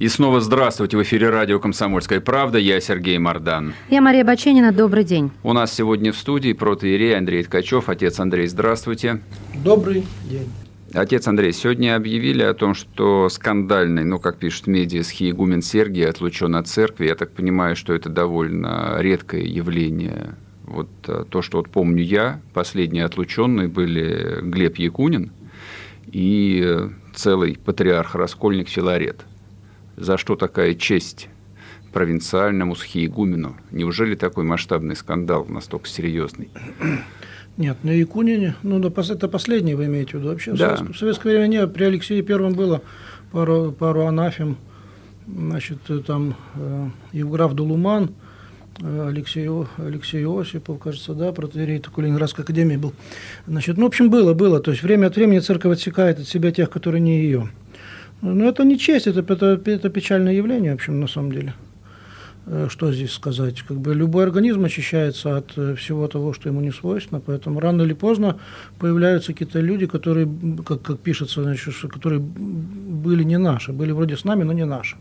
И снова здравствуйте. В эфире радио «Комсомольская правда». Я Сергей Мордан. Я Мария Баченина. Добрый день. У нас сегодня в студии протоиерей Андрей Ткачев. Отец Андрей, здравствуйте. Добрый день. Отец Андрей, сегодня объявили о том, что скандальный, ну, как пишут медиа, схиегумен Сергий отлучен от церкви. Я так понимаю, что это довольно редкое явление. Вот э, то, что вот помню я, последние отлученные были Глеб Якунин и э, целый патриарх-раскольник Филарет за что такая честь провинциальному схиегумену? Неужели такой масштабный скандал настолько серьезный? Нет, на Якунине, ну, это последний вы имеете в виду. Вообще, да. в, советское, в советское время нет, при Алексее Первом было пару, пару анафем, значит, там э, Евграф Дулуман, э, Алексей, Алексей Осипов, кажется, да, протеерей такой Ленинградской академии был. Значит, ну, в общем, было, было. То есть время от времени церковь отсекает от себя тех, которые не ее. Ну, это не честь, это, это, это печальное явление, в общем, на самом деле. Э, что здесь сказать? Как бы любой организм очищается от э, всего того, что ему не свойственно, поэтому рано или поздно появляются какие-то люди, которые, как, как пишется, значит, которые были не наши, были вроде с нами, но не наши.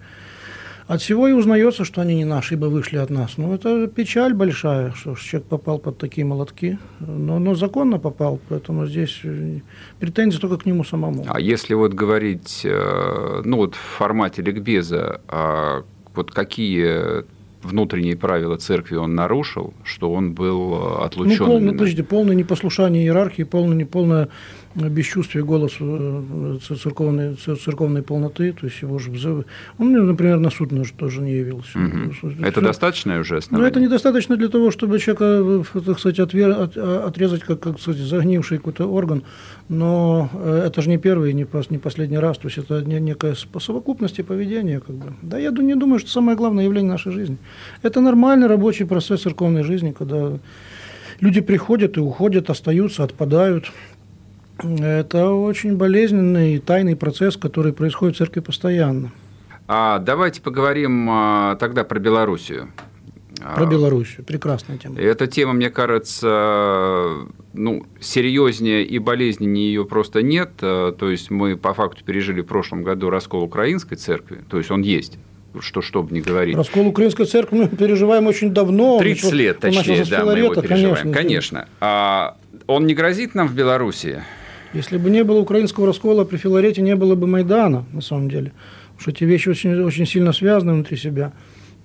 От всего и узнается, что они не наши, ибо вышли от нас. Ну, это печаль большая, что человек попал под такие молотки. Но, но законно попал, поэтому здесь э, претензии только к нему самому. А если вот говорить, э, ну, вот в формате ликбеза, а вот какие внутренние правила церкви он нарушил, что он был отлучен. Ну, полное, подождите, полное непослушание иерархии, полное, неполное бесчувствие голоса э, церковной, церковной полноты, то есть его же взывы. Он, например, на суд наш тоже не явился. Угу. Это достаточно уже основание? Ну, это недостаточно для того, чтобы человека, э, так сказать, отвер... А, отрезать, как, как кстати, загнивший какой-то орган, но э, это же не первый, не последний раз, то есть это некая совокупность поведения. Как бы. Да я не думаю, что самое главное явление нашей жизни. Это нормальный рабочий процесс церковной жизни, когда люди приходят и уходят, остаются, отпадают. Это очень болезненный и тайный процесс, который происходит в церкви постоянно. А давайте поговорим а, тогда про Белоруссию. Про Белоруссию. Прекрасная тема. Эта тема, мне кажется, ну, серьезнее и болезненнее ее просто нет. То есть мы по факту пережили в прошлом году раскол украинской церкви. То есть он есть что, что бы ни говорить. Раскол украинской церкви мы переживаем очень давно. 30 начал, лет, точнее, да, мы его переживаем. Конечно. конечно. А он не грозит нам в Беларуси? Если бы не было украинского раскола, при Филарете не было бы Майдана, на самом деле. Потому что эти вещи очень, очень сильно связаны внутри себя.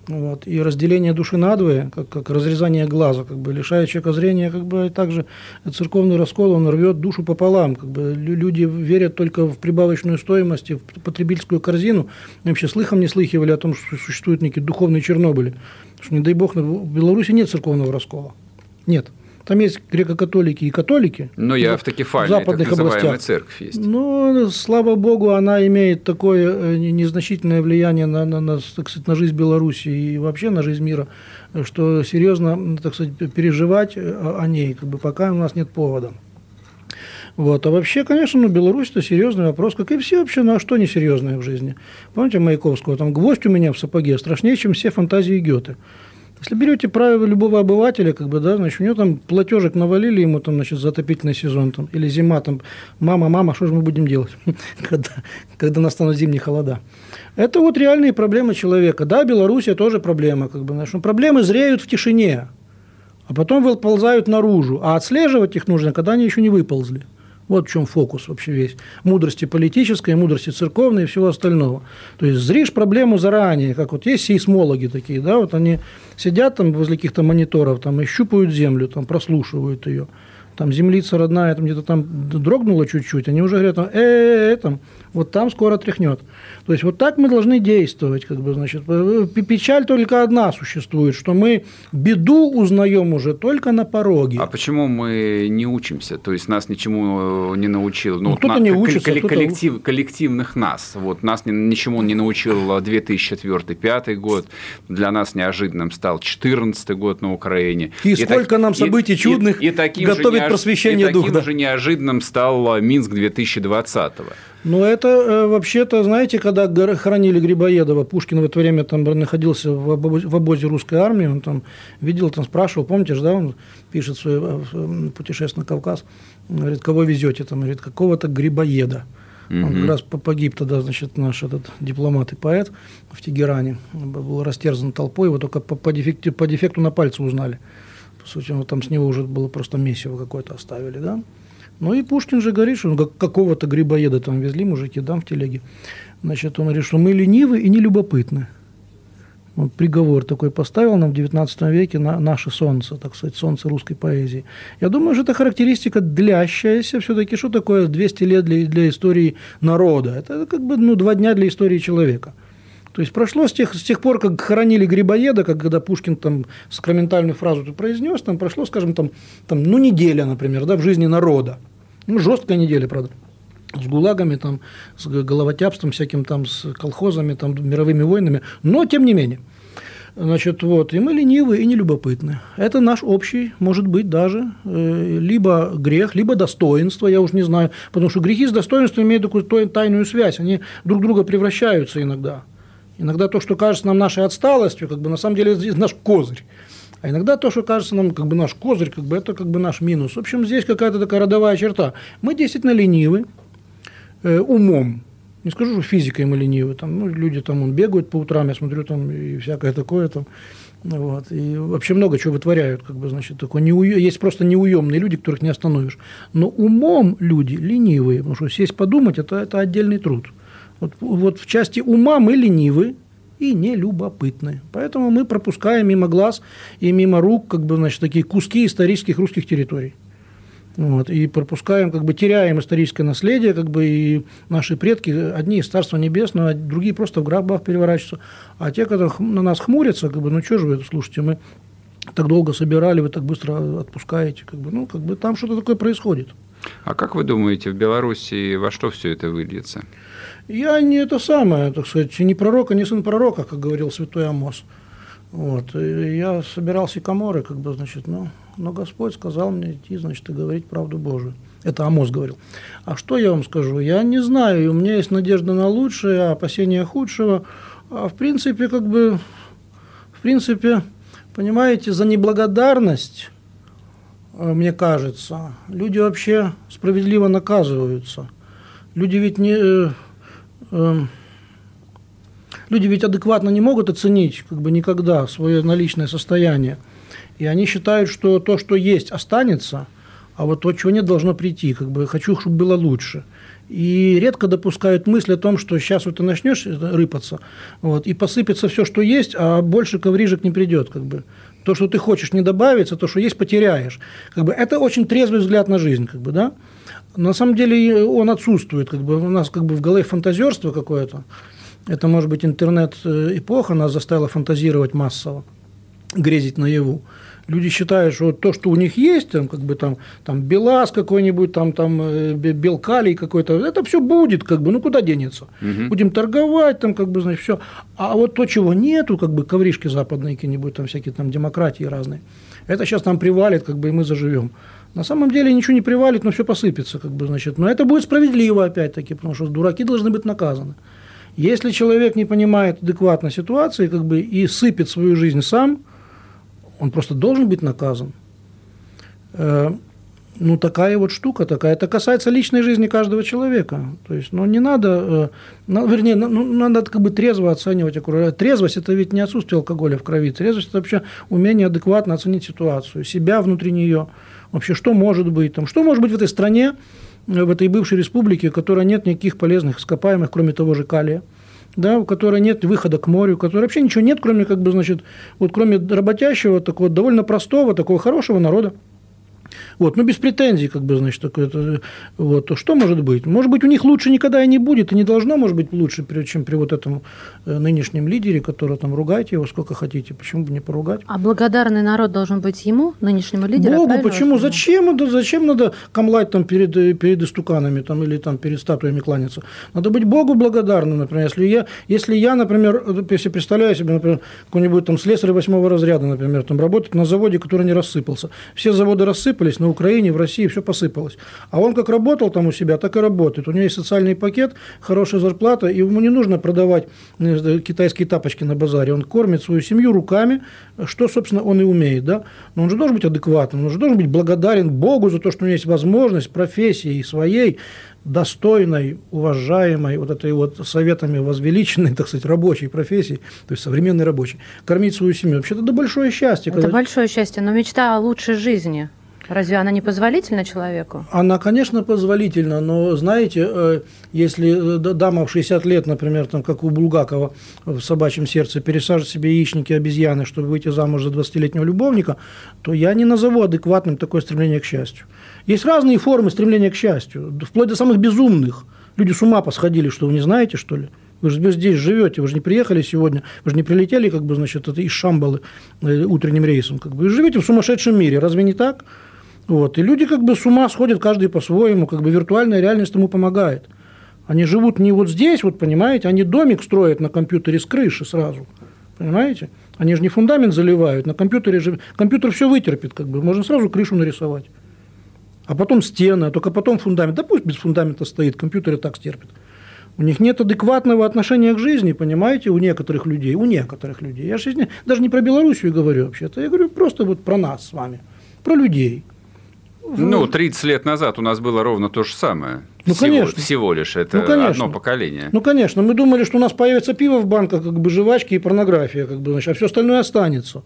Вот. И разделение души надвое, как, как разрезание глаза, как бы лишает человека зрения, как бы и также церковный раскол, он рвет душу пополам. Как бы люди верят только в прибавочную стоимость, в потребительскую корзину. И вообще слыхом не слыхивали о том, что существуют некие духовные Чернобыли. Что, не дай бог, в Беларуси нет церковного раскола. Нет. Там есть греко-католики и католики. Но я в автокефальная, западных так областях. церковь есть. Ну, слава богу, она имеет такое э, незначительное влияние на, на, на, так сказать, на жизнь Беларуси и вообще на жизнь мира, что серьезно, так сказать, переживать э, о ней, как бы пока у нас нет повода. Вот. А вообще, конечно, ну, Беларусь – это серьезный вопрос, как и все вообще, ну а что несерьезное в жизни? Помните Маяковского, там гвоздь у меня в сапоге страшнее, чем все фантазии Гёте. Если берете правило любого обывателя, как бы, да, значит, у него там платежек навалили ему там, значит, за отопительный сезон, там, или зима, там, мама, мама, что же мы будем делать, когда, когда настанут зимние холода. Это вот реальные проблемы человека. Да, Белоруссия тоже проблема, как бы, значит, проблемы зреют в тишине, а потом выползают наружу, а отслеживать их нужно, когда они еще не выползли. Вот в чем фокус вообще весь. Мудрости политической, мудрости церковной и всего остального. То есть зришь проблему заранее, как вот есть сейсмологи такие, да, вот они сидят там возле каких-то мониторов, там и щупают землю, там прослушивают ее. Там землица родная, там где-то там дрогнула чуть-чуть, они уже говорят, там, э, -э, -э там вот там скоро тряхнет. То есть вот так мы должны действовать, как бы, значит. Печаль только одна существует, что мы беду узнаем уже только на пороге. А почему мы не учимся? То есть нас ничему э, не научил? Ну, ну кто-то не учится, коллектив, коллективных нас. Вот нас ничему не научил 2004-2005 год. Для нас неожиданным стал 2014 год на Украине. И, и сколько так, нам событий и, чудных и, и таким готовит неож... просвещение и духа. И таким же неожиданным стал Минск 2020 -го. Ну, это э, вообще-то, знаете, когда хоронили Грибоедова, Пушкин в это время там находился в обозе, в обозе русской армии, он там видел, там спрашивал, помните же, да, он пишет свое э, путешествие на Кавказ, говорит, кого везете, там, говорит, какого-то Грибоеда. Он как раз погиб тогда, значит, наш этот дипломат и поэт в Тегеране. Был растерзан толпой, его только по, по, дефекту, по дефекту на пальце узнали. По сути, вот там с него уже было просто месиво какое-то оставили, да. Ну и Пушкин же говорит, что ну, какого-то грибоеда там везли мужики, да, в телеге. Значит, он говорит, что мы ленивы и нелюбопытны. Вот приговор такой поставил нам в XIX веке на наше солнце, так сказать, солнце русской поэзии. Я думаю, что это характеристика длящаяся все-таки. Что такое 200 лет для, для истории народа? Это как бы ну, два дня для истории человека. То есть прошло с тех, с тех пор, как хоронили Грибоеда, как когда Пушкин там сакраментальную фразу произнес, там прошло, скажем, там, там, ну, неделя, например, да, в жизни народа. Ну, жесткая неделя, правда с гулагами, там, с головотяпством всяким, там, с колхозами, там, мировыми войнами, но тем не менее. Значит, вот, и мы ленивы и нелюбопытны. Это наш общий, может быть, даже э, либо грех, либо достоинство, я уж не знаю, потому что грехи с достоинством имеют такую тайную связь, они друг друга превращаются иногда. Иногда то, что кажется нам нашей отсталостью, как бы на самом деле это наш козырь. А иногда то, что кажется нам как бы наш козырь, как бы это как бы наш минус. В общем, здесь какая-то такая родовая черта. Мы действительно ленивы э, умом. Не скажу, что физикой мы ленивы. Там, ну, люди там он, бегают по утрам, я смотрю, там и всякое такое там. Вот, и вообще много чего вытворяют, как бы, значит, такое неу... есть просто неуемные люди, которых не остановишь. Но умом люди ленивые, потому что сесть подумать это, это отдельный труд. Вот, вот в части ума мы ленивы и не любопытны. Поэтому мы пропускаем мимо глаз и мимо рук как бы, значит, такие куски исторических русских территорий. Вот, и пропускаем, как бы теряем историческое наследие, как бы и наши предки, одни из Царства Небесного, а другие просто в гробах переворачиваются. А те, которые на нас хмурятся, как бы, ну что же вы это слушаете, мы так долго собирали, вы так быстро отпускаете, как бы, ну, как бы там что-то такое происходит. А как вы думаете, в Беларуси во что все это выльется? Я не это самое, так сказать, не пророк, а не сын пророка, как говорил святой Амос. Вот. И я собирался коморы, как бы, значит, ну, но Господь сказал мне идти, значит, и говорить правду Божию. Это Амос говорил. А что я вам скажу? Я не знаю, у меня есть надежда на лучшее, опасения худшего. А в принципе, как бы, в принципе, понимаете, за неблагодарность, э, мне кажется, люди вообще справедливо наказываются. Люди ведь не, э, люди ведь адекватно не могут оценить как бы никогда свое наличное состояние. И они считают, что то, что есть, останется, а вот то, чего нет, должно прийти. Как бы хочу, чтобы было лучше. И редко допускают мысль о том, что сейчас вот ты начнешь рыпаться, вот, и посыпется все, что есть, а больше коврижек не придет. Как бы. То, что ты хочешь, не добавится, то, что есть, потеряешь. Как бы, это очень трезвый взгляд на жизнь. Как бы, да? На самом деле он отсутствует. Как бы, у нас как бы в голове фантазерство какое-то. Это может быть интернет-эпоха нас заставила фантазировать массово, грезить наяву. Люди считают, что то, что у них есть, там, как бы там, там белаз какой-нибудь, там, там э, белкалий какой-то, это все будет, как бы, ну куда денется? Угу. Будем торговать, там, как бы, значит, все. А вот то, чего нету, как бы ковришки западные какие-нибудь, там всякие там демократии разные, это сейчас нам привалит, как бы, и мы заживем. На самом деле ничего не привалит, но все посыпется, как бы, значит. Но это будет справедливо, опять-таки, потому что дураки должны быть наказаны. Если человек не понимает адекватно ситуации, как бы, и сыпет свою жизнь сам, он просто должен быть наказан. Э, ну, такая вот штука такая. Это касается личной жизни каждого человека. То есть, ну, не надо, э, вернее, ну, надо как бы трезво оценивать. Трезвость – это ведь не отсутствие алкоголя в крови. Трезвость – это вообще умение адекватно оценить ситуацию, себя внутри нее – Вообще, что может быть там? Что может быть в этой стране, э, в этой бывшей республике, у которой нет никаких полезных ископаемых, кроме того же калия? да, у которой нет выхода к морю, у которой вообще ничего нет, кроме, как бы, значит, вот кроме работящего, такого довольно простого, такого хорошего народа. Вот, ну, без претензий, как бы, значит, такое, вот, то что может быть? Может быть, у них лучше никогда и не будет, и не должно, может быть, лучше, чем при вот этом э, нынешнем лидере, который там, ругайте его сколько хотите, почему бы не поругать? А благодарный народ должен быть ему, нынешнему лидеру? Богу, почему? Зачем, это, зачем надо камлать там перед, перед истуканами там, или там перед статуями кланяться? Надо быть Богу благодарным, например, если я, если я, например, если представляю себе, например, какой-нибудь там слесарь восьмого разряда, например, там работает на заводе, который не рассыпался. Все заводы рассыпались, на Украине, в России все посыпалось. А он как работал там у себя, так и работает. У него есть социальный пакет, хорошая зарплата, и ему не нужно продавать э, китайские тапочки на базаре. Он кормит свою семью руками, что, собственно, он и умеет. Да? Но он же должен быть адекватным, он же должен быть благодарен Богу за то, что у него есть возможность профессии своей достойной, уважаемой, вот этой вот советами возвеличенной, так сказать, рабочей профессии, то есть современной рабочей, кормить свою семью. Вообще, это большое счастье. Это когда... большое счастье, но мечта о лучшей жизни – Разве она не позволительна человеку? Она, конечно, позволительна, но, знаете, э, если э, дама в 60 лет, например, там, как у Булгакова в «Собачьем сердце», пересаживает себе яичники обезьяны, чтобы выйти замуж за 20-летнего любовника, то я не назову адекватным такое стремление к счастью. Есть разные формы стремления к счастью, вплоть до самых безумных. Люди с ума посходили, что вы не знаете, что ли? Вы же здесь живете, вы же не приехали сегодня, вы же не прилетели, как бы, значит, это из Шамбалы э, утренним рейсом. Как бы. Вы живете в сумасшедшем мире, разве не так? Вот. И люди как бы с ума сходят, каждый по-своему, как бы виртуальная реальность ему помогает. Они живут не вот здесь, вот понимаете, они домик строят на компьютере с крыши сразу, понимаете? Они же не фундамент заливают, на компьютере же, компьютер все вытерпит, как бы, можно сразу крышу нарисовать. А потом стены, а только потом фундамент. Да пусть без фундамента стоит, компьютер и так стерпит. У них нет адекватного отношения к жизни, понимаете, у некоторых людей, у некоторых людей. Я же даже не про Белоруссию говорю вообще-то, я говорю просто вот про нас с вами, про людей – ну, 30 лет назад у нас было ровно то же самое. Ну, всего, конечно. Всего лишь. Это ну, конечно. одно поколение. Ну, конечно. Мы думали, что у нас появится пиво в банках, как бы жвачки и порнография, как бы, значит, а все остальное останется.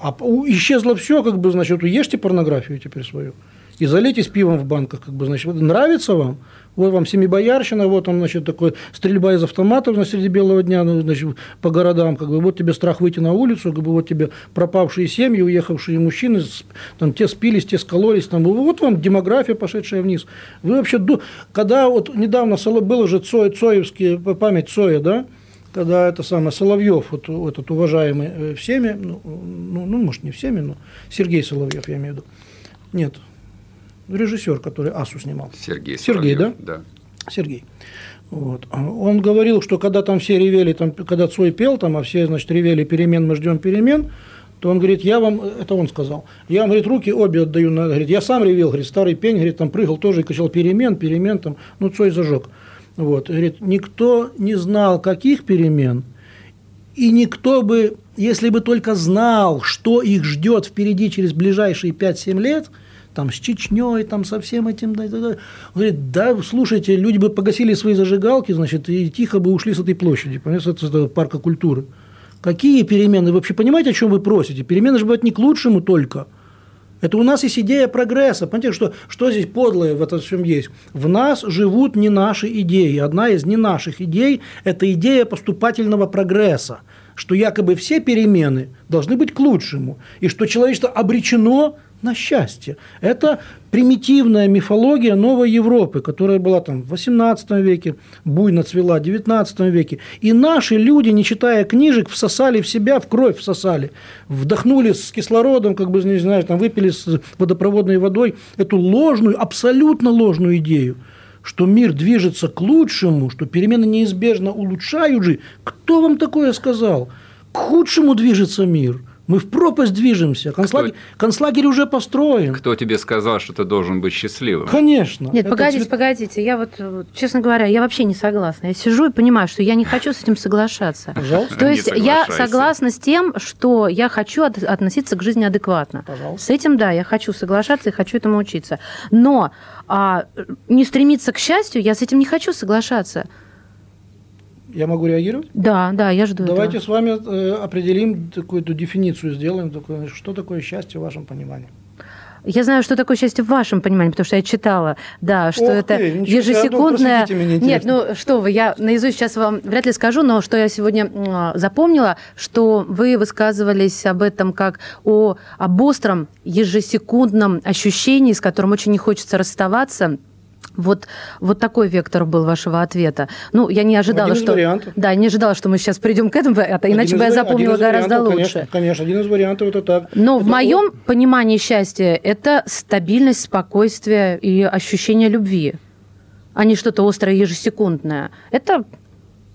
А исчезло все, как бы, значит, ешьте порнографию теперь свою и залейте пивом в банках, как бы, значит, нравится вам, вот вам семибоярщина, вот он, значит, такой стрельба из автоматов на среди белого дня, ну, значит, по городам, как бы, вот тебе страх выйти на улицу, как бы, вот тебе пропавшие семьи, уехавшие мужчины, там, те спились, те скололись, там, вот вам демография, пошедшая вниз. Вы вообще, когда вот недавно было же Цой, Цоевский, память Цоя, да, когда это самое Соловьев, вот, этот уважаемый э, всеми, ну, ну, ну, может, не всеми, но Сергей Соловьев, я имею в виду. Нет, режиссер, который Асу снимал. Сергей. Сергей, да? Да. Сергей. Вот. Он говорил, что когда там все ревели, там, когда Цой пел, там, а все, значит, ревели перемен, мы ждем перемен, то он говорит, я вам, это он сказал, я вам, говорит, руки обе отдаю, на, говорит, я сам ревел, говорит, старый пень, говорит, там прыгал тоже и кричал перемен, перемен, там, ну, Цой зажег. Вот. Говорит, никто не знал, каких перемен, и никто бы, если бы только знал, что их ждет впереди через ближайшие 5-7 лет – там, с Чечней, там, со всем этим. Да, да, да. Говорит, да, слушайте, люди бы погасили свои зажигалки, значит, и тихо бы ушли с этой площади, понимаете, с этого парка культуры. Какие перемены? Вы вообще понимаете, о чем вы просите? Перемены же бывают не к лучшему только. Это у нас есть идея прогресса. Понимаете, что, что здесь подлое в этом всем есть? В нас живут не наши идеи. Одна из не наших идей – это идея поступательного прогресса что якобы все перемены должны быть к лучшему, и что человечество обречено на счастье. Это примитивная мифология новой Европы, которая была там в XVIII веке, буйно цвела в XIX веке. И наши люди, не читая книжек, всосали в себя, в кровь всосали, вдохнули с кислородом, как бы, не знаю, там, выпили с водопроводной водой эту ложную, абсолютно ложную идею что мир движется к лучшему, что перемены неизбежно улучшают жизнь. Кто вам такое сказал? К худшему движется мир – мы в пропасть движемся. Концлагерь, кто, концлагерь уже построен. Кто тебе сказал, что ты должен быть счастливым? Конечно. Нет, погодите, цвет... погодите. Я вот, честно говоря, я вообще не согласна. Я сижу и понимаю, что я не хочу с этим соглашаться. Пожалуйста. То есть я согласна с тем, что я хочу от, относиться к жизни адекватно. Пожалуйста. С этим, да, я хочу соглашаться и хочу этому учиться. Но а, не стремиться к счастью, я с этим не хочу соглашаться. Я могу реагировать? Да, да, я жду. Давайте этого. с вами э, определим какую-то дефиницию, сделаем, такое, что такое счастье в вашем понимании. Я знаю, что такое счастье в вашем понимании, потому что я читала, да, что Ох это ты, ежесекундное... а ну, Нет, ну что вы, я наизусть сейчас вам вряд ли скажу, но что я сегодня запомнила, что вы высказывались об этом как о, об остром ежесекундном ощущении, с которым очень не хочется расставаться. Вот, вот такой вектор был вашего ответа. Ну, я не ожидала, Один что... вариантов. Да, не ожидала, что мы сейчас придем к этому, это, Один иначе бы я запомнила гораздо лучше. Конечно, конечно, один из вариантов это так. Но в Это моем понимании счастья это стабильность, спокойствие и ощущение любви, а не что-то острое ежесекундное. Это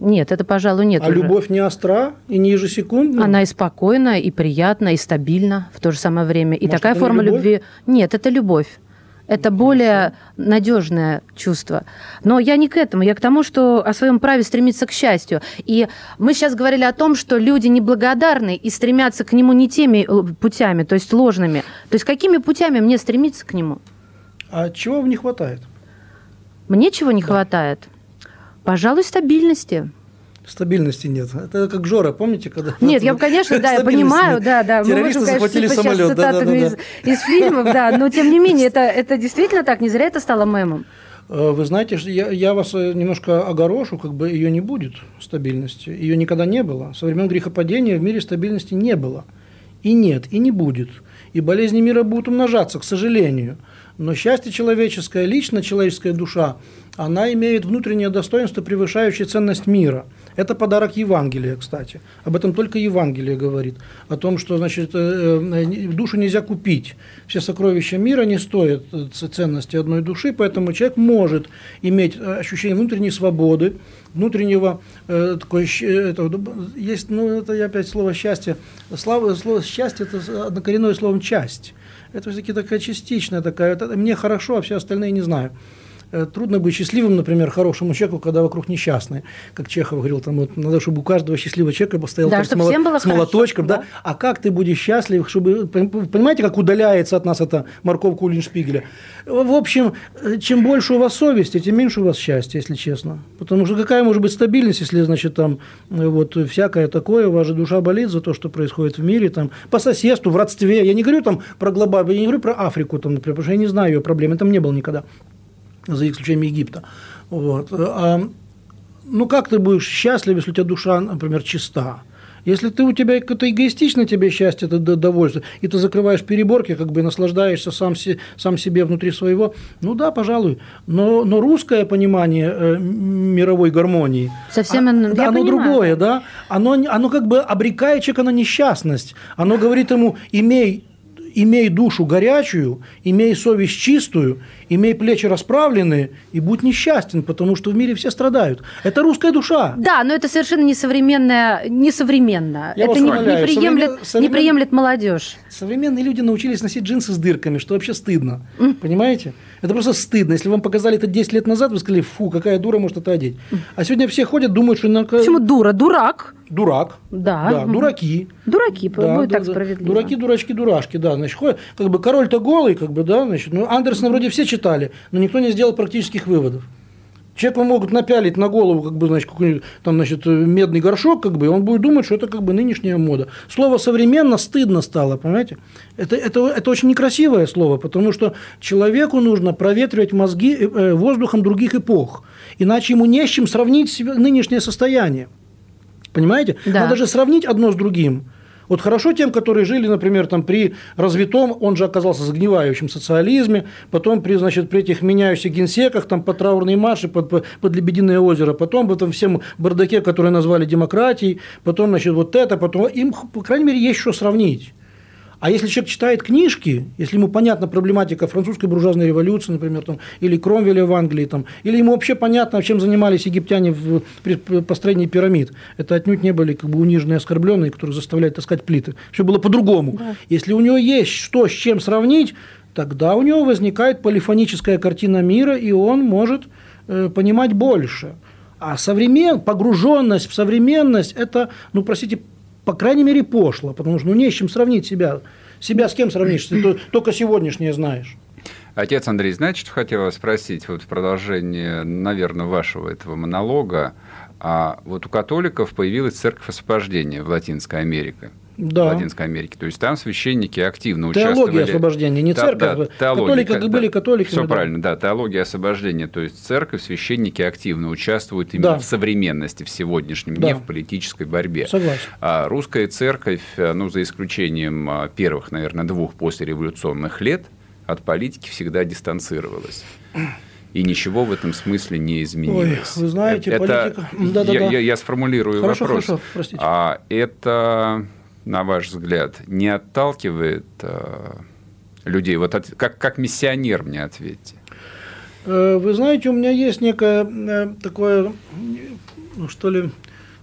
нет, это, пожалуй, нет. А уже. любовь не остра и не ежесекундна? Она и спокойна, и приятна, и стабильна в то же самое время. И Может, такая форма любви. Нет, это любовь. Это более надежное чувство. Но я не к этому, я к тому, что о своем праве стремиться к счастью. И мы сейчас говорили о том, что люди неблагодарны и стремятся к нему не теми э, путями, то есть ложными. То есть какими путями мне стремиться к нему? А чего вам не хватает? Мне чего не хватает? Пожалуй, стабильности. Стабильности нет. Это как Жора, помните, когда... Нет, я, конечно, да, я понимаю, да, да. Мы можем, конечно, захватили типа, сейчас самолет. да, да, да, из, из фильмов, да, но тем не менее, это, это действительно так, не зря это стало мемом. Э, Вы знаете, я, я вас э, немножко огорошу, как бы ее не будет, стабильности. Ее никогда не было. Со времен грехопадения в мире стабильности не было. И нет, и не будет. И болезни мира будут умножаться, к сожалению. Но счастье человеческое, лично человеческая душа, она имеет внутреннее достоинство, превышающее ценность мира. Это подарок Евангелия, кстати. Об этом только Евангелие говорит. О том, что значит, э, э, душу нельзя купить. Все сокровища мира не стоят э, ценности одной души, поэтому человек может иметь ощущение внутренней свободы, внутреннего э, такое, это, есть, ну это я опять слово счастье. Слава, слово счастье это однокоренное словом часть. Это все-таки такая частичная такая. это мне хорошо, а все остальные не знаю. Э, Трудно быть счастливым, например, хорошему человеку, когда вокруг несчастные. Как Чехов говорил, там вот надо, чтобы у каждого счастливого человека стоял Да, с, было с молоточком, хорошо, да? А как ты будешь счастлив, чтобы... пон- Понимаете, как удаляется от нас эта морковка Уллиншпигеля? В общем, э, чем больше у вас совести, тем меньше у вас счастья, если честно. Потому что какая может быть стабильность, если, значит, там э, вот всякое такое, у вас же душа болит за то, что происходит в мире, там, по соседству, в родстве. Я не говорю там про глобальную, я не говорю про Африку, там, например, потому что я не знаю ее проблем, там не было никогда за исключением Египта. Вот. А, ну, как ты будешь счастлив, если у тебя душа, например, чиста? Если ты у тебя какое-то эгоистичное тебе счастье, это довольство, и ты закрываешь переборки, как бы наслаждаешься сам, сам себе внутри своего, ну да, пожалуй. Но, но русское понимание э, мировой гармонии, Совсем а- оно- да, я оно понимаю. другое, да? Оно, оно как бы обрекает человека на несчастность. Оно говорит ему, имей имей душу горячую, имей совесть чистую, имей плечи расправленные и будь несчастен, потому что в мире все страдают. Это русская душа. Да, но это совершенно несовременное, несовременно. Я это не, не приемлет, современ- не приемлет молодежь. Современные люди научились носить джинсы с дырками, что вообще стыдно. Понимаете? Это просто стыдно. Если вам показали это 10 лет назад, вы сказали, фу, какая дура может это одеть. А сегодня все ходят, думают, что на... Почему дура? Дурак. дурак. Да. Да, дураки. Дураки, Да, будет да, так справедливо. Дураки, дурачки, дурашки, да. Значит, ходят, как бы король-то голый, как бы, да, значит, ну, Андерсона вроде все читали, но никто не сделал практических выводов. Человеку могут напялить на голову, как бы, значит, какой-нибудь там, значит, медный горшок, как бы, и он будет думать, что это как бы нынешняя мода. Слово современно стыдно стало, понимаете? Это, это, это очень некрасивое слово, потому что человеку нужно проветривать мозги э, э, воздухом других эпох, иначе ему не с чем сравнить себе нынешнее состояние. Понимаете? Да. Надо же сравнить одно с другим. Вот хорошо тем, которые жили, например, там, при развитом, он же оказался загнивающем социализме, потом при, значит, при этих меняющихся генсеках, там, под траурные марши, под, под, под Лебединое озеро, потом в этом всем бардаке, который назвали демократией, потом, значит, вот это, потом, им, по крайней мере, есть что сравнить. А если человек читает книжки, если ему понятна проблематика французской буржуазной революции, например, там, или Кромвеля в Англии, там, или ему вообще понятно, чем занимались египтяне в, при построении пирамид, это отнюдь не были как бы униженные, оскорбленные, которые заставляют таскать плиты. Все было по-другому. Если у него есть что с чем сравнить, тогда у него возникает полифоническая картина мира, и он может э, понимать больше. А современ... погруженность в современность – это, ну, простите, по крайней мере, пошло, потому что ну, не с чем сравнить себя. Себя с кем сравнишь, ты то- только сегодняшнее знаешь. Отец Андрей, знаете, что хотел вас спросить? Вот в продолжение, наверное, вашего этого монолога. А вот у католиков появилась церковь освобождения в Латинской Америке. Да. Латинской Америке. То есть там священники активно теология участвовали. Теология освобождения, не церковь. Да, теология, Католики да, были католиками. Все да. правильно, да, теология освобождения. То есть церковь, священники активно участвуют именно да. в современности, в сегодняшнем дне, да. в политической борьбе. Согласен. А русская церковь, ну, за исключением а, первых, наверное, двух послереволюционных лет, от политики всегда дистанцировалась и ничего в этом смысле не изменилось. Ой, вы знаете, это, политика... Да, да, я, да. Я, я сформулирую хорошо, вопрос. Хорошо, простите. А это, на ваш взгляд, не отталкивает э, людей? Вот от, как, как миссионер мне ответьте. Э, вы знаете, у меня есть некое э, такое, ну, что ли,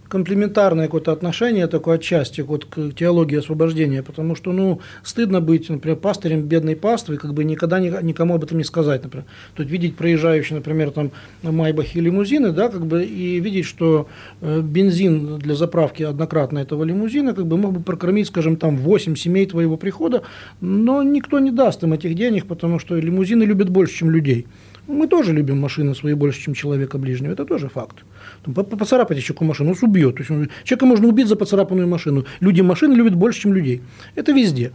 комплементарное какое-то отношение такое отчасти вот к теологии освобождения, потому что, ну, стыдно быть, например, пастырем бедной паствы, как бы никогда никому об этом не сказать, например. Тут видеть проезжающие, например, там Майбахи лимузины, да, как бы, и видеть, что э, бензин для заправки однократно этого лимузина, как бы мог бы прокормить, скажем, там 8 семей твоего прихода, но никто не даст им этих денег, потому что лимузины любят больше, чем людей. Мы тоже любим машины свои больше, чем человека ближнего. Это тоже факт. Там, поцарапать человеку машину, он убьет. То есть, человека можно убить за поцарапанную машину. Люди машины любят больше, чем людей. Это везде.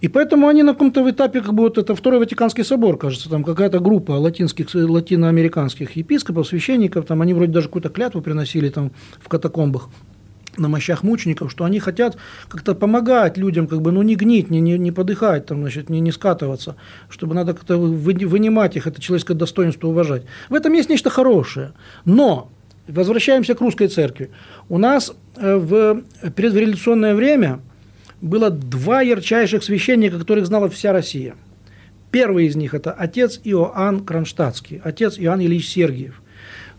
И поэтому они на каком-то этапе, как бы вот это Второй Ватиканский собор, кажется, там какая-то группа латинских, латиноамериканских епископов, священников, там они вроде даже какую-то клятву приносили там в катакомбах на мощах мучеников, что они хотят как-то помогать людям, как бы, ну, не гнить, не, не, не подыхать, там, значит, не, не скатываться, чтобы надо как-то вынимать их, это человеческое достоинство уважать. В этом есть нечто хорошее. Но, возвращаемся к русской церкви. У нас э, в предреволюционное время было два ярчайших священника, которых знала вся Россия. Первый из них – это отец Иоанн Кронштадтский, отец Иоанн Ильич Сергиев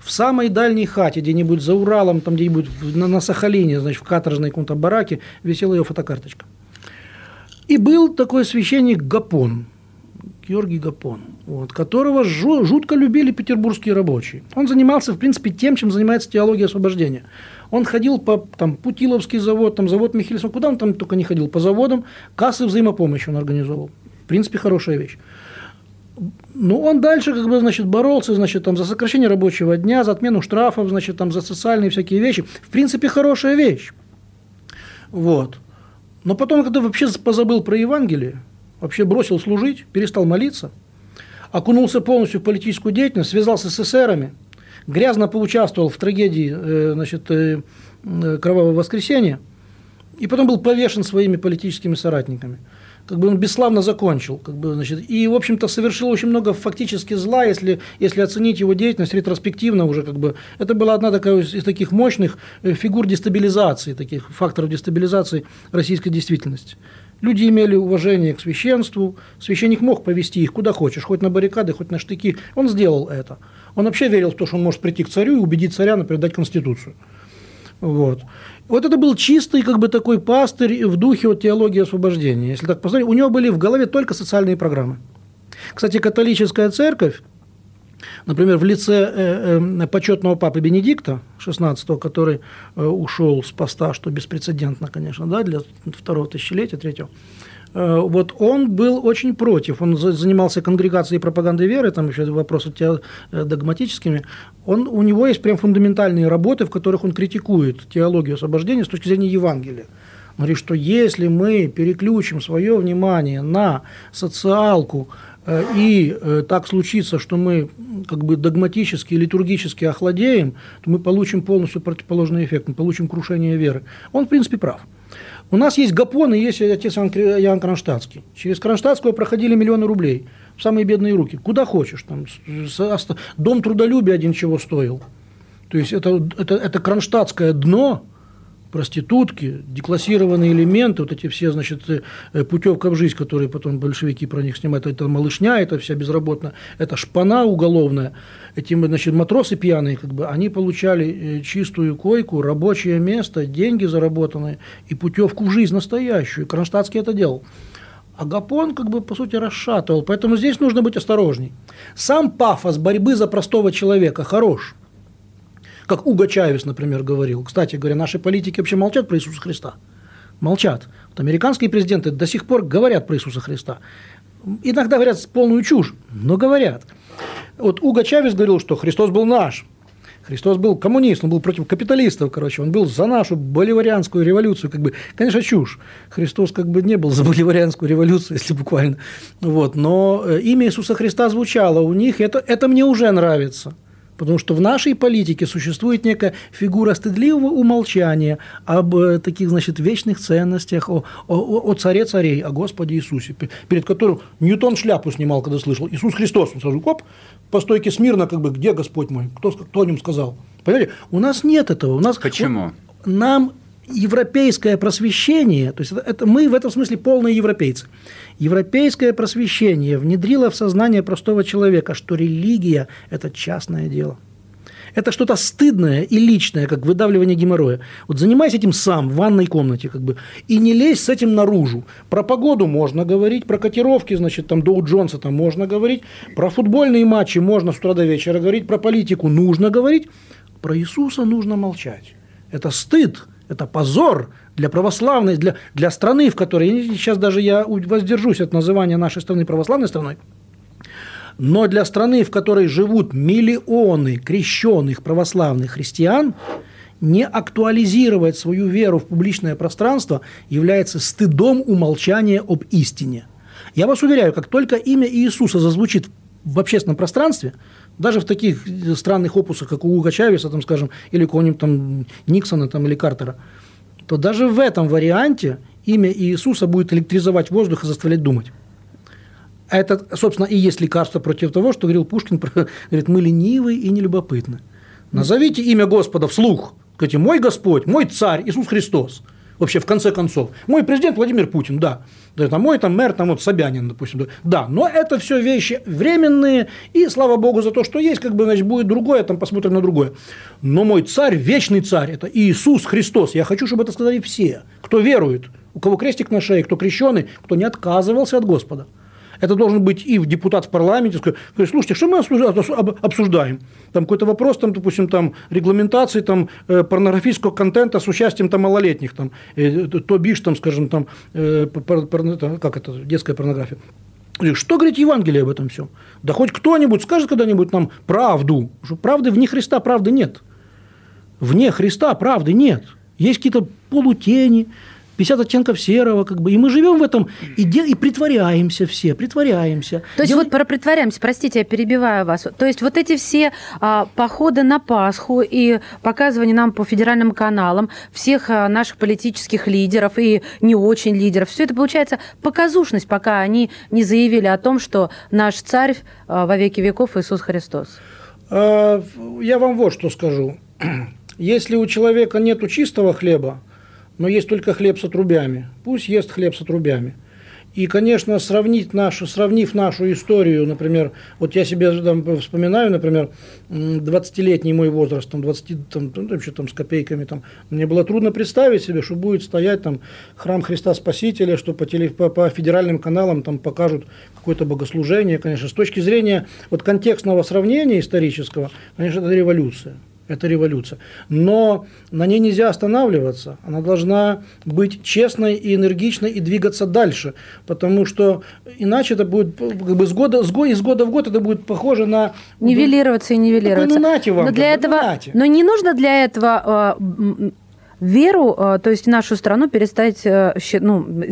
в самой дальней хате, где-нибудь за Уралом, там где-нибудь на, на Сахалине, значит, в каторжной каком-то бараке, висела ее фотокарточка. И был такой священник Гапон, Георгий Гапон, вот, которого жутко любили петербургские рабочие. Он занимался, в принципе, тем, чем занимается теология освобождения. Он ходил по там, Путиловский завод, там, завод Михельсон, куда он там только не ходил, по заводам, кассы взаимопомощи он организовал. В принципе, хорошая вещь. Ну, он дальше, как бы, значит, боролся, значит, там, за сокращение рабочего дня, за отмену штрафов, значит, там, за социальные всякие вещи. В принципе, хорошая вещь. Вот. Но потом, когда вообще позабыл про Евангелие, вообще бросил служить, перестал молиться, окунулся полностью в политическую деятельность, связался с эсерами, грязно поучаствовал в трагедии э, значит, э, э, Кровавого воскресенья, и потом был повешен своими политическими соратниками – как бы он бесславно закончил, как бы, значит, и, в общем-то, совершил очень много фактически зла, если, если оценить его деятельность ретроспективно уже, как бы, это была одна такая из таких мощных э, фигур дестабилизации, таких факторов дестабилизации российской действительности. Люди имели уважение к священству, священник мог повести их куда хочешь, хоть на баррикады, хоть на штыки, он сделал это. Он вообще верил в то, что он может прийти к царю и убедить царя, например, дать конституцию. Вот. Вот это был чистый как бы такой пастырь в духе вот, теологии освобождения. Если так посмотреть, у него были в голове только социальные программы. Кстати, католическая церковь, например, в лице э, э, почетного папы Бенедикта XVI, который э, ушел с поста, что беспрецедентно, конечно, да, для второго тысячелетия, третьего, вот он был очень против. Он занимался конгрегацией пропаганды веры, там еще вопросы э, догматическими. Он, у него есть прям фундаментальные работы, в которых он критикует теологию освобождения с точки зрения Евангелия. Он говорит, что если мы переключим свое внимание на социалку, э, и так случится, что мы как бы догматически, литургически охладеем, то мы получим полностью противоположный эффект, мы получим крушение веры. Он, в принципе, прав. У нас есть Гапон и есть отец Иоанн Кронштадтский. Через Кронштадтского проходили миллионы рублей в самые бедные руки. Куда хочешь. Там, дом трудолюбия один чего стоил. То есть это, это, это кронштадтское дно, проститутки, деклассированные элементы, вот эти все, значит, э, путевка в жизнь, которые потом большевики про них снимают, это малышня, это вся безработная, это шпана уголовная, эти, значит, матросы пьяные, как бы, они получали э, чистую койку, рабочее место, деньги заработанные и путевку в жизнь настоящую. Кронштадтский это делал. А Гапон, как бы, по сути, расшатывал. Поэтому здесь нужно быть осторожней. Сам пафос борьбы за простого человека хорош – как Уго Чавес, например, говорил. Кстати говоря, наши политики вообще молчат про Иисуса Христа. Молчат. Вот американские президенты до сих пор говорят про Иисуса Христа. Иногда говорят полную чушь, но говорят. Вот Уго Чавес говорил, что Христос был наш. Христос был коммунист, он был против капиталистов, короче, он был за нашу боливарианскую революцию, как бы, конечно, чушь. Христос как бы не был за боливарианскую революцию, если буквально. Вот, но э, имя Иисуса Христа звучало у них, это, это мне уже нравится. Потому что в нашей политике существует некая фигура стыдливого умолчания об э, таких, значит, вечных ценностях, о, о, о царе царей, о Господе Иисусе, перед которым Ньютон шляпу снимал, когда слышал Иисус Христос. Он сразу, оп, по стойке смирно, как бы, где Господь мой, кто, кто о нем сказал. Понимаете, у нас нет этого. У нас, Почему? Вот, нам европейское просвещение, то есть это, это мы в этом смысле полные европейцы. Европейское просвещение внедрило в сознание простого человека, что религия – это частное дело. Это что-то стыдное и личное, как выдавливание геморроя. Вот занимайся этим сам в ванной комнате, как бы, и не лезь с этим наружу. Про погоду можно говорить, про котировки, значит, там Доу Джонса там можно говорить, про футбольные матчи можно с утра до вечера говорить, про политику нужно говорить, про Иисуса нужно молчать. Это стыд, это позор для православной, для, для страны, в которой, сейчас даже я воздержусь от называния нашей страны православной страной, но для страны, в которой живут миллионы крещенных православных христиан, не актуализировать свою веру в публичное пространство является стыдом умолчания об истине. Я вас уверяю, как только имя Иисуса зазвучит в общественном пространстве, даже в таких странных опусах, как у Уга Чавеса, там, скажем, или какого-нибудь там Никсона там, или Картера, то даже в этом варианте имя Иисуса будет электризовать воздух и заставлять думать. Это, собственно, и есть лекарство против того, что говорил Пушкин, говорит, мы ленивы и нелюбопытны. Назовите имя Господа вслух. Скажите, мой Господь, мой царь Иисус Христос – вообще в конце концов. Мой президент Владимир Путин, да. да там, мой там мэр, там вот Собянин, допустим. Да, но это все вещи временные, и слава богу за то, что есть, как бы, значит, будет другое, там посмотрим на другое. Но мой царь, вечный царь, это Иисус Христос. Я хочу, чтобы это сказали все, кто верует, у кого крестик на шее, кто крещеный, кто не отказывался от Господа. Это должен быть и депутат в парламенте, сказать, слушайте, что мы обсуждаем? Там какой-то вопрос, там, допустим, там, регламентации там, э, порнографического контента с участием там, малолетних, там, э, то бишь, там, скажем, там, э, как это, детская порнография. Что говорит Евангелие об этом всем? Да хоть кто-нибудь скажет когда-нибудь нам правду, что правды вне Христа правды нет. Вне Христа правды нет. Есть какие-то полутени, 50 оттенков серого, как бы, и мы живем в этом и, де, и притворяемся все, притворяемся. То есть Дел... вот про притворяемся, простите, я перебиваю вас. То есть вот эти все а, походы на Пасху и показывание нам по федеральным каналам всех а, наших политических лидеров и не очень лидеров, все это получается показушность, пока они не заявили о том, что наш царь а, во веки веков Иисус Христос. А, я вам вот что скажу. Если у человека нет чистого хлеба, но есть только хлеб с отрубями. Пусть ест хлеб с отрубями. И, конечно, сравнить нашу, сравнив нашу историю, например, вот я себе там, вспоминаю, например, 20-летний мой возраст, там, 20, там, там, вообще там с копейками, там, мне было трудно представить себе, что будет стоять там храм Христа Спасителя, что по, теле, по, по федеральным каналам там покажут какое-то богослужение, конечно, с точки зрения вот контекстного сравнения исторического, конечно, это революция. Это революция. Но на ней нельзя останавливаться. Она должна быть честной и энергичной и двигаться дальше. Потому что иначе это будет как бы с года, с года, из года в год это будет похоже на... Нивелироваться и нивелироваться. Ну, нате вам, но для этого, ну, но не нужно для этого э, веру, э, то есть нашу страну перестать э, ну,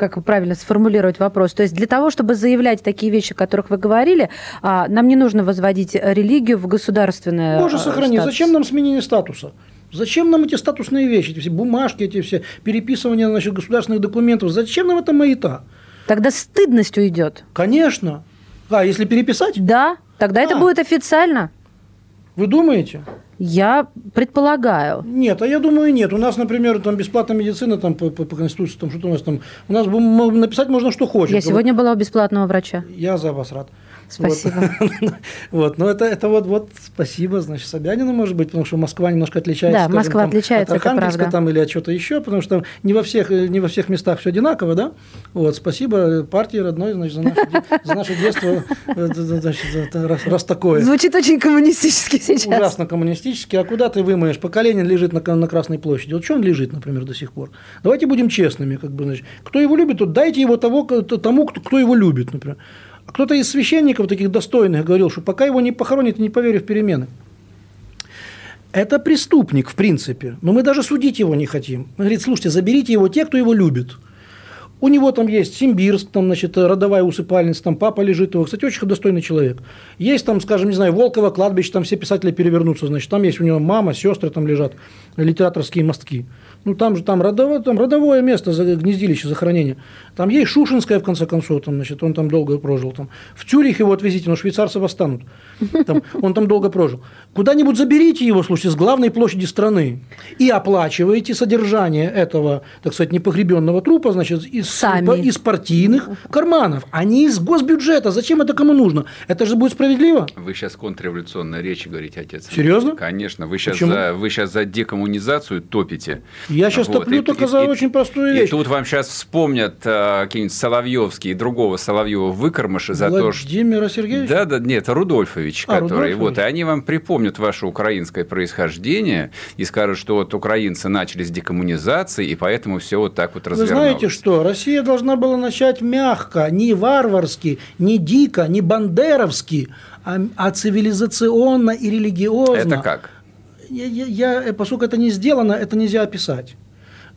как правильно сформулировать вопрос. То есть для того, чтобы заявлять такие вещи, о которых вы говорили, а, нам не нужно возводить религию в государственное Боже, сохрани, статус. зачем нам сменение статуса? Зачем нам эти статусные вещи, эти все бумажки, эти все переписывания значит, государственных документов? Зачем нам эта маята? Тогда стыдность уйдет. Конечно. А, если переписать? Да, тогда а. это будет официально. Вы думаете? Я предполагаю. Нет, а я думаю, нет. У нас, например, там бесплатная медицина там, по, по, по Конституции, там, что у нас там. У нас написать можно, что хочешь. Я сегодня была у бесплатного врача. Я за вас рад. Спасибо. Вот, вот. но это, это вот, вот спасибо, значит, Собянину, может быть, потому что Москва немножко отличается. Да, скажем, Москва там, отличается, от Архангельска там, или от чего-то еще, потому что не во всех, не во всех местах все одинаково, да? Вот, спасибо партии родной, значит, за наше, за наше детство, э, значит, раз, раз такое. Звучит очень коммунистически сейчас. Ужасно коммунистически. А куда ты вымоешь? Поколение лежит на, на Красной площади. Вот что он лежит, например, до сих пор? Давайте будем честными, как бы, значит. Кто его любит, то дайте его того, тому, кто его любит, например. Кто-то из священников таких достойных говорил, что пока его не похоронят, не поверю в перемены. Это преступник, в принципе. Но мы даже судить его не хотим. Он говорит, слушайте, заберите его те, кто его любит. У него там есть Симбирск, там, значит, родовая усыпальница, там папа лежит его. Кстати, очень достойный человек. Есть там, скажем, не знаю, Волково кладбище, там все писатели перевернутся, значит, там есть у него мама, сестры там лежат, литераторские мостки. Ну, там же там родовое, там родовое место, гнездилище, захоронение. Там есть Шушинская, в конце концов, там, значит, он там долго прожил. Там. В Цюрих его отвезите, но швейцарцы восстанут. Там, он там долго прожил. Куда-нибудь заберите его, слушайте, с главной площади страны и оплачиваете содержание этого, так сказать, непогребенного трупа, значит, из, Сами. из партийных карманов, а не из госбюджета. Зачем это кому нужно? Это же будет справедливо. Вы сейчас контрреволюционная речь говорите, отец. Серьезно? Конечно. Вы сейчас, за, вы сейчас за декоммунизацию топите. Я сейчас вот. топлю и, только и, за и, очень простую вещь. И тут вам сейчас вспомнят э, какие-нибудь Соловьевские и другого Соловьева выкормыши за то, что... Владимира Сергеевича? Да, да, нет, Рудольфович, а, который... Рудольфович. Вот, и они вам припомнят ваше украинское происхождение и скажут, что вот украинцы начали с декоммунизации, и поэтому все вот так вот развернулось. Вы знаете что? Россия должна была начать мягко, не варварски, не дико, не бандеровски, а, а цивилизационно и религиозно. Это как? Я, я, я, поскольку это не сделано, это нельзя описать.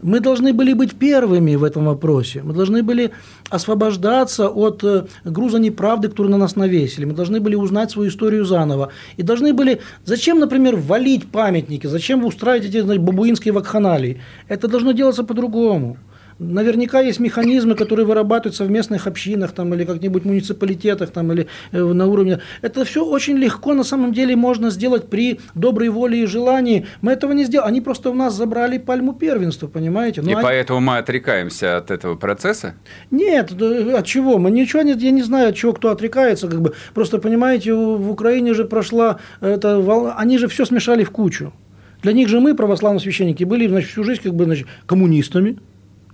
Мы должны были быть первыми в этом вопросе. Мы должны были освобождаться от э, груза неправды, который на нас навесили. Мы должны были узнать свою историю заново. И должны были... Зачем, например, валить памятники? Зачем устраивать эти бабуинские вакханалии? Это должно делаться по-другому. Наверняка есть механизмы, которые вырабатываются в местных общинах там, или как-нибудь муниципалитетах там, или э, на уровне. Это все очень легко на самом деле можно сделать при доброй воле и желании. Мы этого не сделали. Они просто у нас забрали пальму первенства, понимаете? Но и они... поэтому мы отрекаемся от этого процесса? Нет, от чего? Мы ничего нет, я не знаю, от чего кто отрекается. Как бы. Просто, понимаете, в Украине же прошла это, они же все смешали в кучу. Для них же мы, православные священники, были значит, всю жизнь как бы, значит, коммунистами,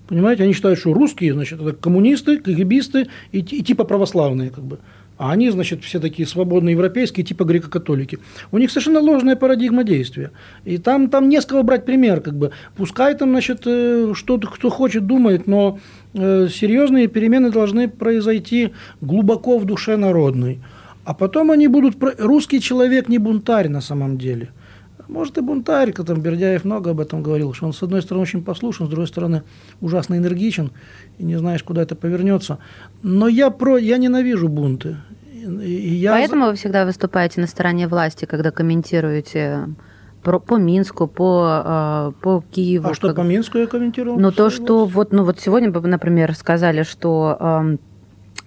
Понимаете, они считают, что русские, значит, это коммунисты, КГБисты и, и типа православные, как бы. А они, значит, все такие свободные европейские, типа греко-католики. У них совершенно ложная парадигма действия. И там, там не с кого брать пример, как бы. Пускай там, значит, э, что кто хочет, думает, но э, серьезные перемены должны произойти глубоко в душе народной. А потом они будут... Русский человек не бунтарь на самом деле. Может, и бунтарь, там Бердяев много об этом говорил, что он, с одной стороны, очень послушен, с другой стороны, ужасно энергичен, и не знаешь, куда это повернется. Но я, про, я ненавижу бунты. И я... Поэтому вы всегда выступаете на стороне власти, когда комментируете про, по Минску, по, э, по Киеву. А что как... по Минску я комментировал? Ну, то, что вот, ну, вот сегодня, например, сказали, что эм,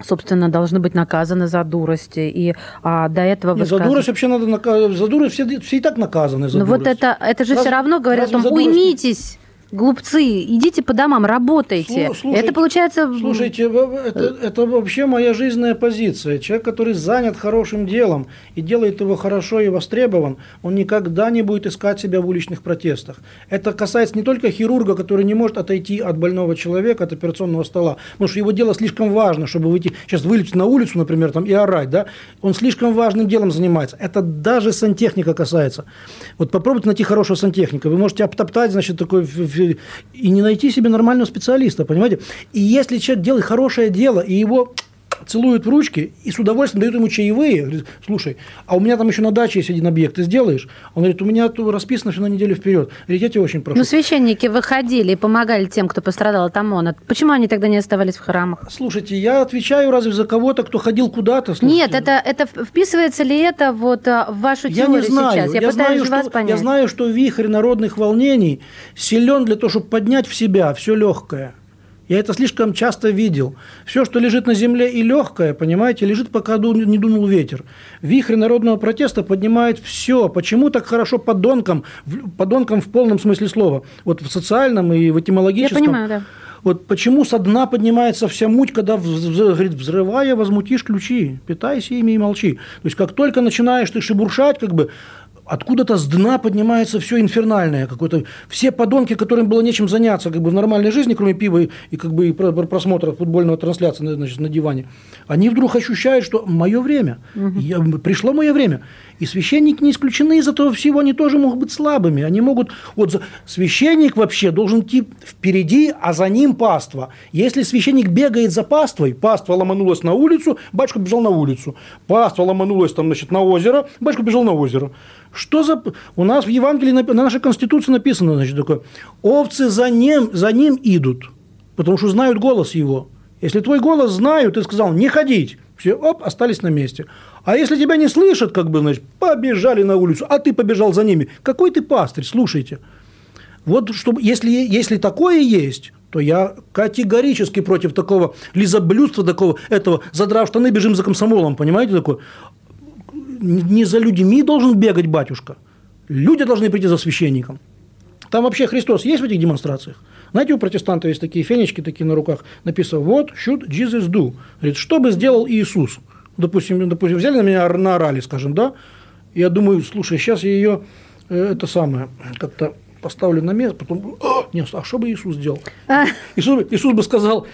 собственно, должны быть наказаны за дурости. И а, до этого... Нет, за дурость вообще надо наказывать. За дурость все, все и так наказаны. За Но ну, вот это, это же Раз, все равно говорят о том, уймитесь. Глупцы, идите по домам, работайте. Слушайте, это получается... Слушайте, это, это вообще моя жизненная позиция. Человек, который занят хорошим делом и делает его хорошо и востребован, он никогда не будет искать себя в уличных протестах. Это касается не только хирурга, который не может отойти от больного человека, от операционного стола, потому что его дело слишком важно, чтобы выйти, сейчас вылететь на улицу, например, там, и орать, да? он слишком важным делом занимается. Это даже сантехника касается. Вот попробуйте найти хорошего сантехника. Вы можете обтоптать, значит, такой и не найти себе нормального специалиста, понимаете? И если человек делает хорошее дело, и его целуют в ручки и с удовольствием дают ему чаевые. Говорит, слушай, а у меня там еще на даче есть один объект, ты сделаешь? Он говорит, у меня расписано все на неделю вперед. Говорит, я тебя очень прошу. Ну, священники выходили и помогали тем, кто пострадал от ОМОНа. Почему они тогда не оставались в храмах? Слушайте, я отвечаю разве за кого-то, кто ходил куда-то? Слушайте. Нет, это, это вписывается ли это вот а, в вашу я теорию не знаю. сейчас? Я, я пытаюсь знаю, вас что, понять. Я знаю, что вихрь народных волнений силен для того, чтобы поднять в себя все легкое. Я это слишком часто видел. Все, что лежит на земле и легкое, понимаете, лежит, пока не дунул ветер. Вихрь народного протеста поднимает все. Почему так хорошо подонкам, подонкам в полном смысле слова? Вот в социальном и в этимологическом. Я понимаю, да. Вот почему со дна поднимается вся муть, когда, говорит, взрывая, возмутишь ключи, питайся ими и молчи. То есть, как только начинаешь ты шебуршать, как бы, откуда-то с дна поднимается все инфернальное, какое-то все подонки, которым было нечем заняться как бы в нормальной жизни, кроме пива и, и как бы и просмотра футбольного трансляции значит, на диване, они вдруг ощущают, что мое время, угу. я, пришло мое время. И священники не исключены из этого всего, они тоже могут быть слабыми. Они могут... Вот священник вообще должен идти впереди, а за ним паства. Если священник бегает за паствой, паства ломанулась на улицу, батюшка бежал на улицу. Паства ломанулась там, значит, на озеро, батюшка бежал на озеро. Что за... У нас в Евангелии, на нашей Конституции написано, значит, такое, овцы за ним, за ним идут, потому что знают голос его. Если твой голос знают, ты сказал, не ходить, все, оп, остались на месте. А если тебя не слышат, как бы, значит, побежали на улицу, а ты побежал за ними. Какой ты пастырь, слушайте. Вот чтобы, если, если такое есть, то я категорически против такого лизоблюдства, такого этого, задрав штаны, бежим за комсомолом, понимаете, такое. Не за людьми должен бегать батюшка. Люди должны прийти за священником. Там вообще Христос есть в этих демонстрациях? Знаете, у протестантов есть такие фенечки такие на руках, написано «What should Jesus do?» Говорит, что бы сделал Иисус? Допустим, допустим, взяли на меня, наорали, скажем, да? Я думаю, слушай, сейчас я ее, э, это самое, как-то поставлю на место, потом, а, нет, а что бы Иисус сделал? А. Иисус, Иисус бы сказал,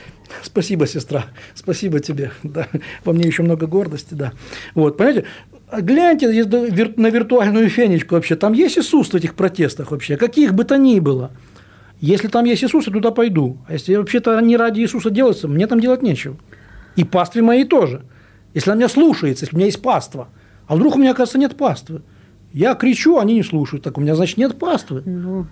спасибо, сестра, спасибо тебе, да, во мне еще много гордости, да. Вот, понимаете, гляньте на виртуальную фенечку вообще, там есть Иисус в этих протестах вообще, каких бы то ни было. Если там есть Иисус, я туда пойду. А если вообще-то не ради Иисуса делается, мне там делать нечего. И пастве мои тоже. Если она меня слушается, если у меня есть паства. А вдруг у меня, оказывается, нет паствы? Я кричу, они не слушают. Так у меня, значит, нет паствы. Ну,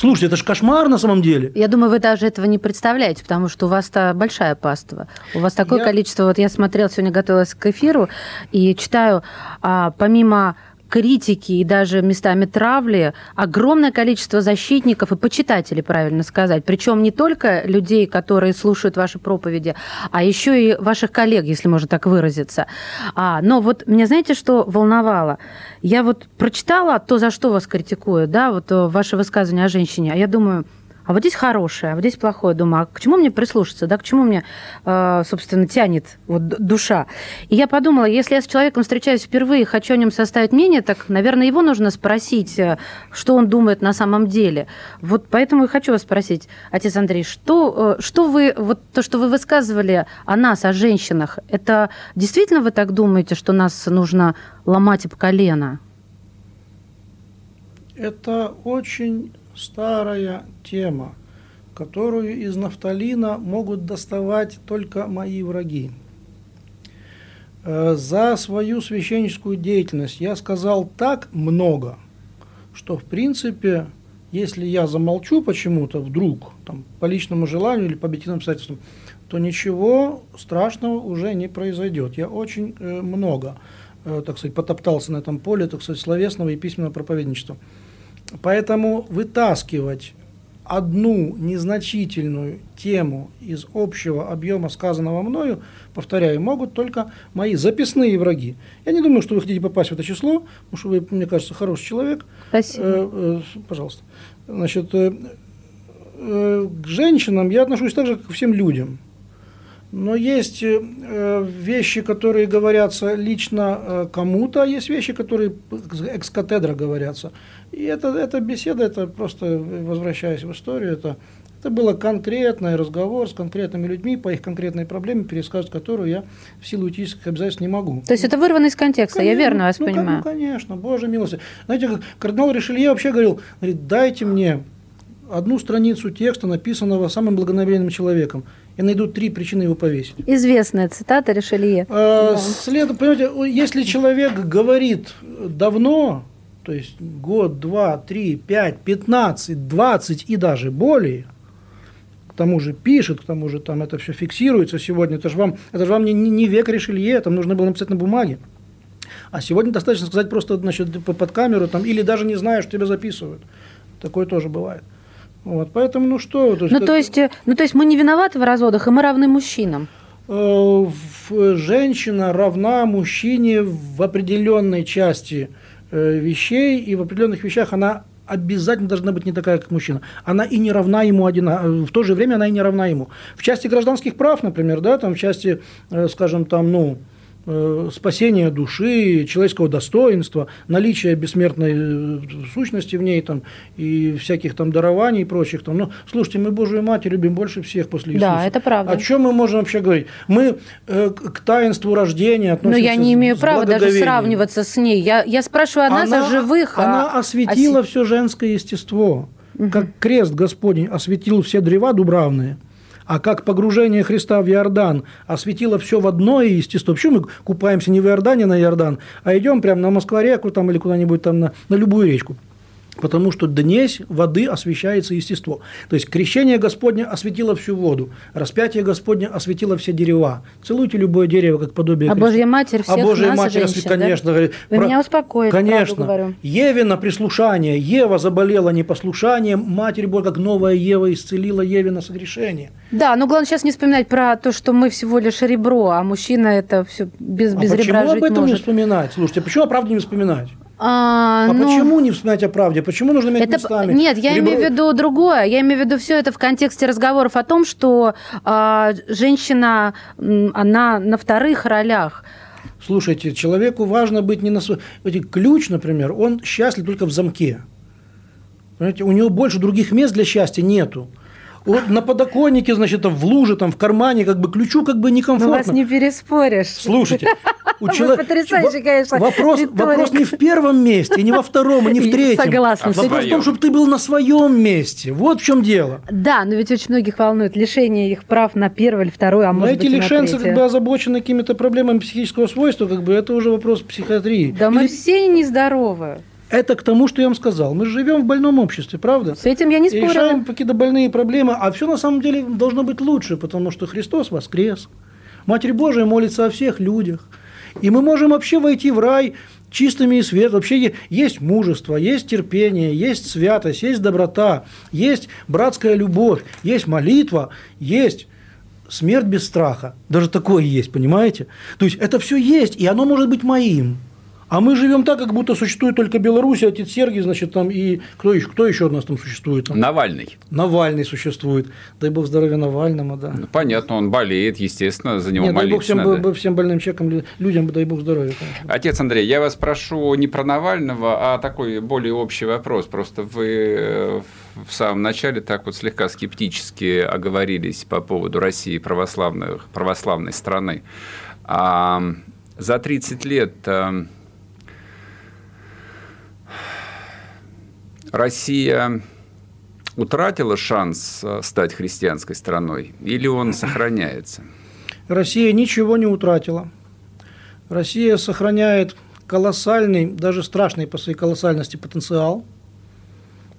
Слушайте, это же кошмар на самом деле. Я думаю, вы даже этого не представляете, потому что у вас-то большая паства. У вас такое я... количество... Вот я смотрела, сегодня готовилась к эфиру, и читаю, а, помимо критики и даже местами травли огромное количество защитников и почитателей, правильно сказать. Причем не только людей, которые слушают ваши проповеди, а еще и ваших коллег, если можно так выразиться. А, но вот меня знаете, что волновало? Я вот прочитала то, за что вас критикуют, да, вот э, ваше высказывание о женщине, а я думаю, а вот здесь хорошее, а вот здесь плохое. Думаю, а к чему мне прислушаться, да, к чему мне, э, собственно, тянет вот душа. И я подумала, если я с человеком встречаюсь впервые, хочу о нем составить мнение, так, наверное, его нужно спросить, э, что он думает на самом деле. Вот поэтому и хочу вас спросить, отец Андрей, что, э, что вы, вот то, что вы высказывали о нас, о женщинах, это действительно вы так думаете, что нас нужно ломать об колено? Это очень старая тема, которую из нафталина могут доставать только мои враги. Э, за свою священническую деятельность я сказал так много, что в принципе, если я замолчу почему-то вдруг, там, по личному желанию или по объективным обстоятельствам, то ничего страшного уже не произойдет. Я очень э, много, э, так сказать, потоптался на этом поле, так сказать, словесного и письменного проповедничества. Поэтому вытаскивать одну незначительную тему из общего объема сказанного мною, повторяю, могут только мои записные враги. Я не думаю, что вы хотите попасть в это число, потому что вы, мне кажется, хороший человек. Спасибо. Э, э, пожалуйста. Значит, э, э, к женщинам я отношусь так же, как и всем людям. Но есть э, вещи, которые говорятся лично э, кому-то, а есть вещи, которые экс-катедра говорятся. И это, эта беседа, это просто, возвращаясь в историю, это, это был конкретный разговор с конкретными людьми по их конкретной проблеме, пересказывать которую я в силу этических обязательств не могу. То есть это вырвано из контекста, конечно, я верно вас ну, понимаю? Ну, конечно, боже милости. Знаете, кардинал Ришелье вообще говорил, говорит, дайте мне одну страницу текста, написанного самым благонамеренным человеком. Я найду три причины его повесить. Известная цитата Ришелье. А, да. след, понимаете, если человек говорит давно, то есть год, два, три, пять, пятнадцать, двадцать и даже более, к тому же пишет, к тому же там это все фиксируется сегодня, это же вам, это же вам не, не век Ришелье, там нужно было написать на бумаге. А сегодня достаточно сказать просто значит, под камеру там, или даже не зная, что тебя записывают. Такое тоже бывает. Вот, поэтому, ну что... То есть, ну, то есть, э, ну, то есть мы не виноваты в разводах, и мы равны мужчинам? Э, женщина равна мужчине в определенной части э, вещей, и в определенных вещах она обязательно должна быть не такая, как мужчина. Она и не равна ему один, в то же время она и не равна ему. В части гражданских прав, например, да, там в части, скажем, там, ну, спасения души, человеческого достоинства, наличие бессмертной э, сущности в ней там, и всяких там дарований и прочих. Там. Но слушайте, мы Божию Мать любим больше всех после Иисуса. Да, это правда. О чем мы можем вообще говорить? Мы э, к таинству рождения относимся Но я не имею права даже сравниваться с ней. Я, я спрашиваю о нас, она, о живых. Она а... осветила о... все женское естество. Угу. Как крест Господень осветил все древа дубравные – А как погружение Христа в Иордан осветило все в одно естество. Почему мы купаемся не в Иордане на Иордан, а идем прямо на Москва-реку там, или куда-нибудь там на, на любую речку? Потому что днесь воды освещается естество. То есть крещение Господне осветило всю воду, распятие Господне осветило все дерева. Целуйте любое дерево, как подобие А Христа. Божья Матерь всех а Божья нас, Матерь, женщин, освет- конечно, да? говорит, Вы про- меня успокоите, правду Конечно. говорю. Евина прислушание. Ева заболела непослушанием. Матерь Божья, как новая Ева, исцелила Евина согрешение. Да, но главное сейчас не вспоминать про то, что мы всего лишь ребро, а мужчина это все без, без а почему ребра об жить этом не может. вспоминать? Слушайте, почему о правде не вспоминать? А, А ну, почему не вспоминать о правде? Почему нужно менять Это, местами? нет, я Ребро- имею в виду другое. Я имею в виду все это в контексте разговоров о том, что а, женщина, она на вторых ролях. Слушайте, человеку важно быть не на своем... Ключ, например, он счастлив только в замке. Понимаете, у него больше других мест для счастья нету. Вот на подоконнике, значит, там, в луже, там, в кармане, как бы ключу как бы Ну, некомфортно. вас не переспоришь. Слушайте, у Вы чело- потрясающий, во- конечно, вопрос, риторик. вопрос не в первом месте, не во втором, и не в И третьем. согласна А Вопрос в том, чтобы ты был на своем месте. Вот в чем дело. Да, но ведь очень многих волнует лишение их прав на первое или второе, а Но может эти быть и на лишенцы как бы озабочены какими-то проблемами психического свойства, как бы это уже вопрос психиатрии. Да мы Или- все нездоровы. Это к тому, что я вам сказал. Мы живем в больном обществе, правда? С этим я не И спорила. решаем какие-то больные проблемы, а все на самом деле должно быть лучше, потому что Христос воскрес. Матерь Божия молится о всех людях. И мы можем вообще войти в рай чистыми и свет. Вообще есть мужество, есть терпение, есть святость, есть доброта, есть братская любовь, есть молитва, есть смерть без страха. Даже такое есть, понимаете? То есть это все есть, и оно может быть моим. А мы живем так, как будто существует только Беларусь, отец Сергий, значит, там и кто еще, кто еще у нас там существует? Там? Навальный. Навальный существует. Дай бог здоровья Навальному, да. Ну, понятно, он болеет, естественно, за него Нет, дай бог молиться всем, надо. всем больным человекам, лю- людям, дай бог здоровья, конечно. Отец Андрей, я вас прошу не про Навального, а такой более общий вопрос. Просто вы э, в самом начале так вот слегка скептически оговорились по поводу России православных, православной страны. А за 30 лет Россия утратила шанс э, стать христианской страной или он сохраняется? Россия ничего не утратила. Россия сохраняет колоссальный, даже страшный по своей колоссальности потенциал.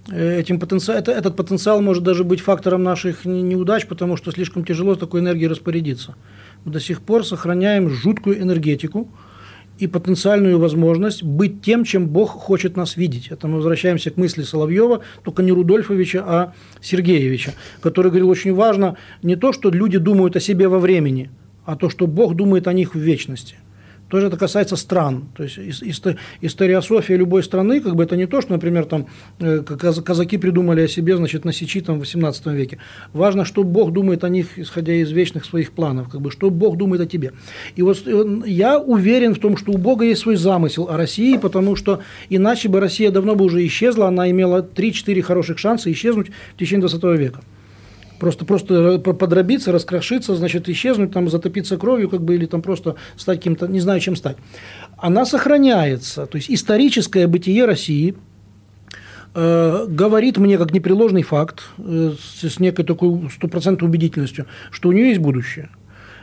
Э, Этим потенци... это, этот потенциал может даже быть фактором наших не- неудач, потому что слишком тяжело такой энергией распорядиться. Мы до сих пор сохраняем жуткую энергетику и потенциальную возможность быть тем, чем Бог хочет нас видеть. Это мы возвращаемся к мысли Соловьева, только не Рудольфовича, а Сергеевича, который говорил очень важно не то, что люди думают о себе во времени, а то, что Бог думает о них в вечности. Тоже это касается стран. То есть ис- исто- историософия любой страны, как бы это не то, что, например, там э, каз- казаки придумали о себе, значит, на Сечи там в 18 веке. Важно, что Бог думает о них, исходя из вечных своих планов, как бы, что Бог думает о тебе. И вот э, я уверен в том, что у Бога есть свой замысел о России, потому что иначе бы Россия давно бы уже исчезла, она имела 3-4 хороших шанса исчезнуть в течение 20 века. Просто, просто подробиться, раскрошиться, значит, исчезнуть, там, затопиться кровью, как бы, или там просто стать каким-то, не знаю, чем стать. Она сохраняется. То есть историческое бытие России э, говорит мне, как непреложный факт, э, с некой такой стопроцентной убедительностью, что у нее есть будущее.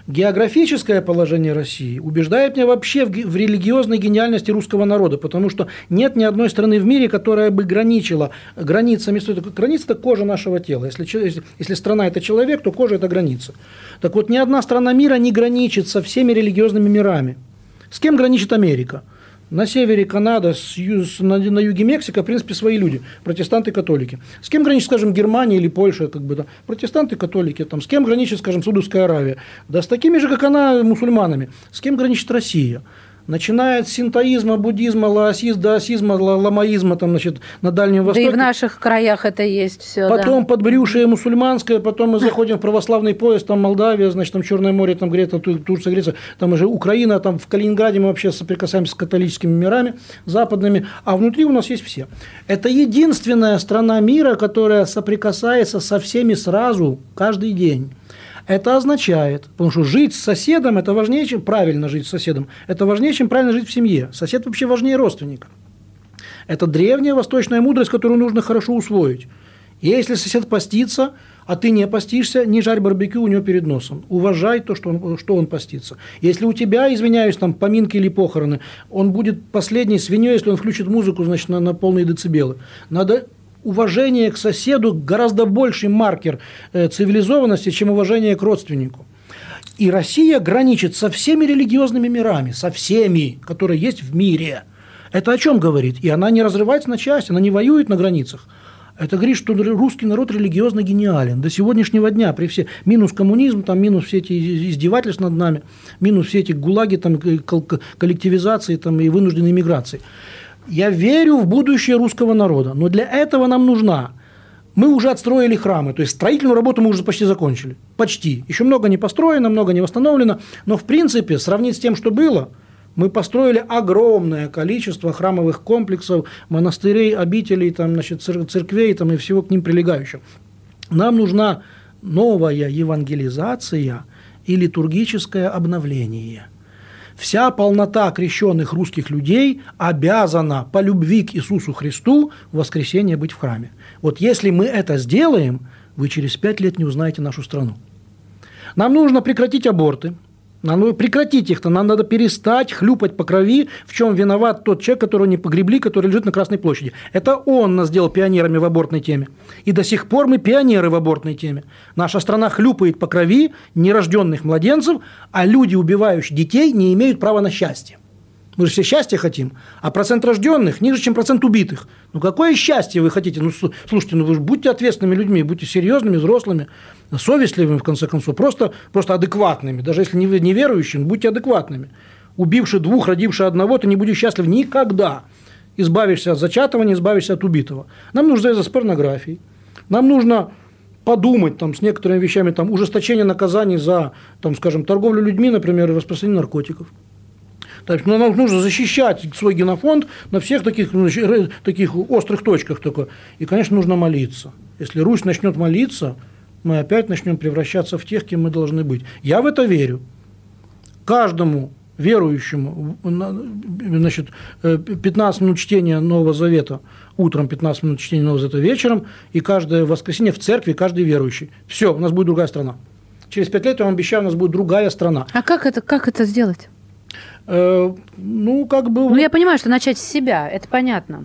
Географическое положение России убеждает меня вообще в, в религиозной гениальности русского народа, потому что нет ни одной страны в мире, которая бы граничила границами. Граница – это кожа нашего тела. Если, если, если страна – это человек, то кожа – это граница. Так вот, ни одна страна мира не граничит со всеми религиозными мирами. С кем граничит Америка? На севере Канада, на юге Мексика, в принципе, свои люди, протестанты, католики. С кем граничит, скажем, Германия или Польша, как бы, да, протестанты, католики, там, с кем граничит, скажем, Саудовская Аравия, да с такими же, как она, мусульманами. С кем граничит Россия? Начиная от синтоизма, буддизма, лаосизма, даосизма, ла- ламаизма, там, значит, на Дальнем Да Востоке. и в наших краях это есть все. Потом подбрюшие мусульманское, потом мы заходим в православный пояс, там Молдавия, значит, там Черное море, там Греция, Ту- Турция, Греция, там уже Украина, там в Калининграде мы вообще соприкасаемся с католическими мирами западными, а внутри у нас есть все. Это единственная страна мира, которая соприкасается со всеми сразу, каждый день. Это означает, потому что жить с соседом – это важнее, чем правильно жить с соседом, это важнее, чем правильно жить в семье. Сосед вообще важнее родственника. Это древняя восточная мудрость, которую нужно хорошо усвоить. Если сосед постится, а ты не постишься, не жарь барбекю у него перед носом. Уважай то, что он, что он постится. Если у тебя, извиняюсь, там поминки или похороны, он будет последней свиньей, если он включит музыку, значит, на, на полные децибелы. Надо уважение к соседу гораздо больший маркер э, цивилизованности, чем уважение к родственнику. И Россия граничит со всеми религиозными мирами, со всеми, которые есть в мире. Это о чем говорит? И она не разрывается на части, она не воюет на границах. Это говорит, что русский народ религиозно гениален. До сегодняшнего дня, при все минус коммунизм, там, минус все эти издевательства над нами, минус все эти гулаги, там, коллективизации там, и вынужденной миграции. Я верю в будущее русского народа, но для этого нам нужна мы уже отстроили храмы, то есть строительную работу мы уже почти закончили. Почти. Еще много не построено, много не восстановлено, но в принципе, сравнить с тем, что было, мы построили огромное количество храмовых комплексов, монастырей, обителей, там, значит, церквей там, и всего к ним прилегающего. Нам нужна новая евангелизация и литургическое обновление – Вся полнота крещенных русских людей обязана по любви к Иисусу Христу в воскресенье быть в храме. Вот если мы это сделаем, вы через пять лет не узнаете нашу страну. Нам нужно прекратить аборты – надо прекратить их-то, нам надо перестать хлюпать по крови, в чем виноват тот человек, которого не погребли, который лежит на Красной площади. Это он нас сделал пионерами в абортной теме. И до сих пор мы пионеры в абортной теме. Наша страна хлюпает по крови нерожденных младенцев, а люди, убивающие детей, не имеют права на счастье. Мы же все счастья хотим, а процент рожденных ниже, чем процент убитых. Ну какое счастье вы хотите? Ну слушайте, ну вы же будьте ответственными людьми, будьте серьезными, взрослыми, совестливыми в конце концов, просто, просто адекватными. Даже если не неверующим, будьте адекватными. Убивший двух, родивший одного, ты не будешь счастлив никогда. Избавишься от зачатого, не избавишься от убитого. Нам нужно завязать с порнографией. Нам нужно подумать там, с некоторыми вещами, там, ужесточение наказаний за, там, скажем, торговлю людьми, например, и распространение наркотиков. Есть ну, нам нужно защищать свой генофонд на всех таких, ну, таких острых точках только. И, конечно, нужно молиться. Если Русь начнет молиться, мы опять начнем превращаться в тех, кем мы должны быть. Я в это верю. Каждому верующему, значит, 15 минут чтения Нового Завета утром, 15 минут чтения Нового Завета вечером, и каждое воскресенье в церкви каждый верующий. Все, у нас будет другая страна. Через пять лет, я вам обещаю, у нас будет другая страна. А как это, как это сделать? Ну, как бы... Ну, я понимаю, что начать с себя, это понятно.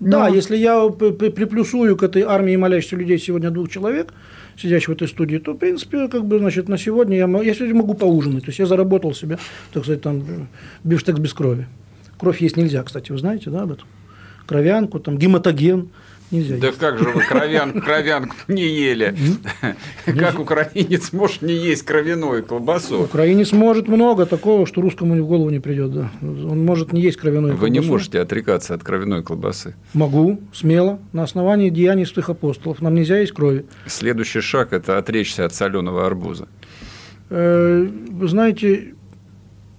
Но... Да, если я приплюсую к этой армии молящихся людей сегодня двух человек, сидящих в этой студии, то, в принципе, как бы, значит, на сегодня я, я сегодня могу поужинать. То есть я заработал себе, так сказать, там, бифштекс без крови. Кровь есть нельзя, кстати, вы знаете, да, об этом? Кровянку, там, гематоген – Нельзя да есть. как же вы кровян, кровянку не ели? Как украинец может не есть кровяную колбасу? Украинец может много такого, что русскому в голову не придет. Да. Он может не есть кровяную колбасу. Вы не можете отрекаться от кровяной колбасы. Могу, смело, на основании деяний святых апостолов. Нам нельзя есть крови. Следующий шаг – это отречься от соленого арбуза. Э, вы знаете,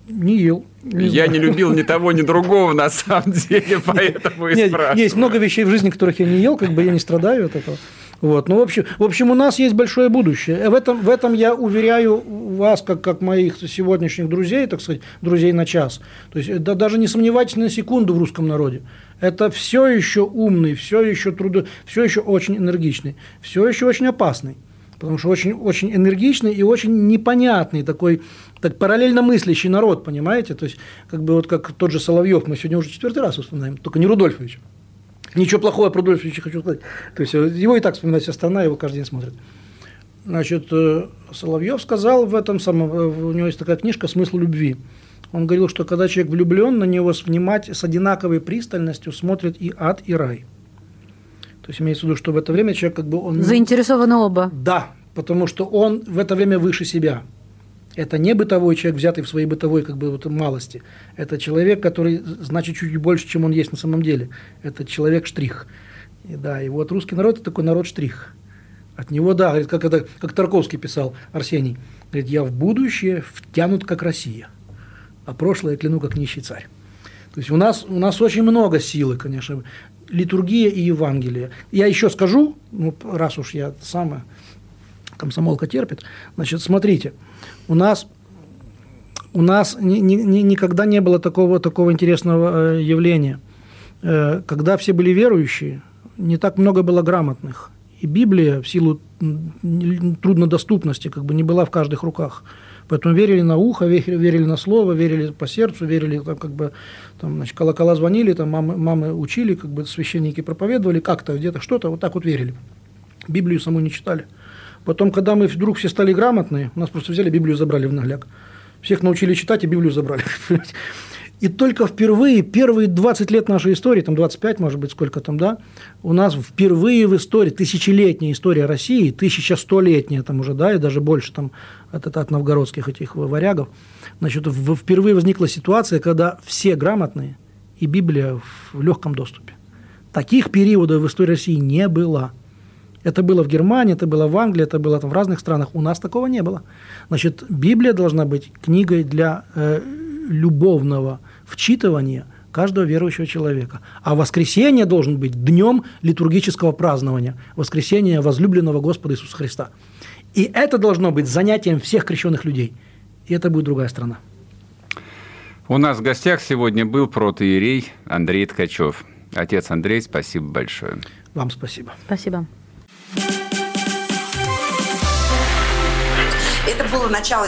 не ел. Я не любил ни того, ни другого, на самом деле, поэтому и Нет, спрашиваю. Есть много вещей в жизни, которых я не ел, как бы я не страдаю от этого. Вот. Ну, в общем, в общем, у нас есть большое будущее. В этом, в этом я уверяю вас, как, как моих сегодняшних друзей, так сказать, друзей на час. То есть, да, даже не сомневайтесь на секунду в русском народе. Это все еще умный, все еще трудо, все еще очень энергичный, все еще очень опасный потому что очень, очень энергичный и очень непонятный такой так параллельно мыслящий народ, понимаете? То есть, как бы вот как тот же Соловьев, мы сегодня уже четвертый раз вспоминаем, только не Рудольфович. Ничего плохого про Рудольфовича хочу сказать. То есть, его и так вспоминает вся страна, его каждый день смотрит. Значит, э, Соловьев сказал в этом самом, э, у него есть такая книжка «Смысл любви». Он говорил, что когда человек влюблен, на него внимать с одинаковой пристальностью смотрит и ад, и рай. То есть имеется в виду, что в это время человек как бы он... Заинтересованы оба. Да, потому что он в это время выше себя. Это не бытовой человек, взятый в своей бытовой как бы, вот, малости. Это человек, который значит чуть больше, чем он есть на самом деле. Это человек-штрих. И, да, и вот русский народ – это такой народ-штрих. От него, да, говорит, как, это, как Тарковский писал, Арсений, говорит, я в будущее втянут, как Россия, а прошлое кляну, как нищий царь. То есть у нас, у нас очень много силы, конечно, литургия и Евангелие. Я еще скажу, ну, раз уж я самое, комсомолка терпит, значит, смотрите – у нас у нас ни, ни, никогда не было такого, такого интересного э, явления. Э, когда все были верующие, не так много было грамотных. И Библия в силу труднодоступности как бы не была в каждых руках. Поэтому верили на ухо, верили на слово, верили по сердцу, верили там как бы там, значит, колокола звонили, там мамы, мамы учили, как бы священники проповедовали, как-то где-то что-то, вот так вот верили. Библию саму не читали. Потом, когда мы вдруг все стали грамотные, у нас просто взяли Библию забрали в нагляк. Всех научили читать, и Библию забрали. И только впервые, первые 20 лет нашей истории, там 25, может быть, сколько там, да, у нас впервые в истории, тысячелетняя история России, 1100-летняя там уже, да, и даже больше там от, от, от новгородских этих варягов, значит, впервые возникла ситуация, когда все грамотные и Библия в легком доступе. Таких периодов в истории России не было. Это было в Германии, это было в Англии, это было там в разных странах. У нас такого не было. Значит, Библия должна быть книгой для э, любовного вчитывания каждого верующего человека. А воскресенье должен быть днем литургического празднования, воскресения возлюбленного Господа Иисуса Христа. И это должно быть занятием всех крещенных людей. И это будет другая страна. У нас в гостях сегодня был протоиерей Андрей Ткачев. Отец Андрей, спасибо большое. Вам спасибо. Спасибо. Это было начало.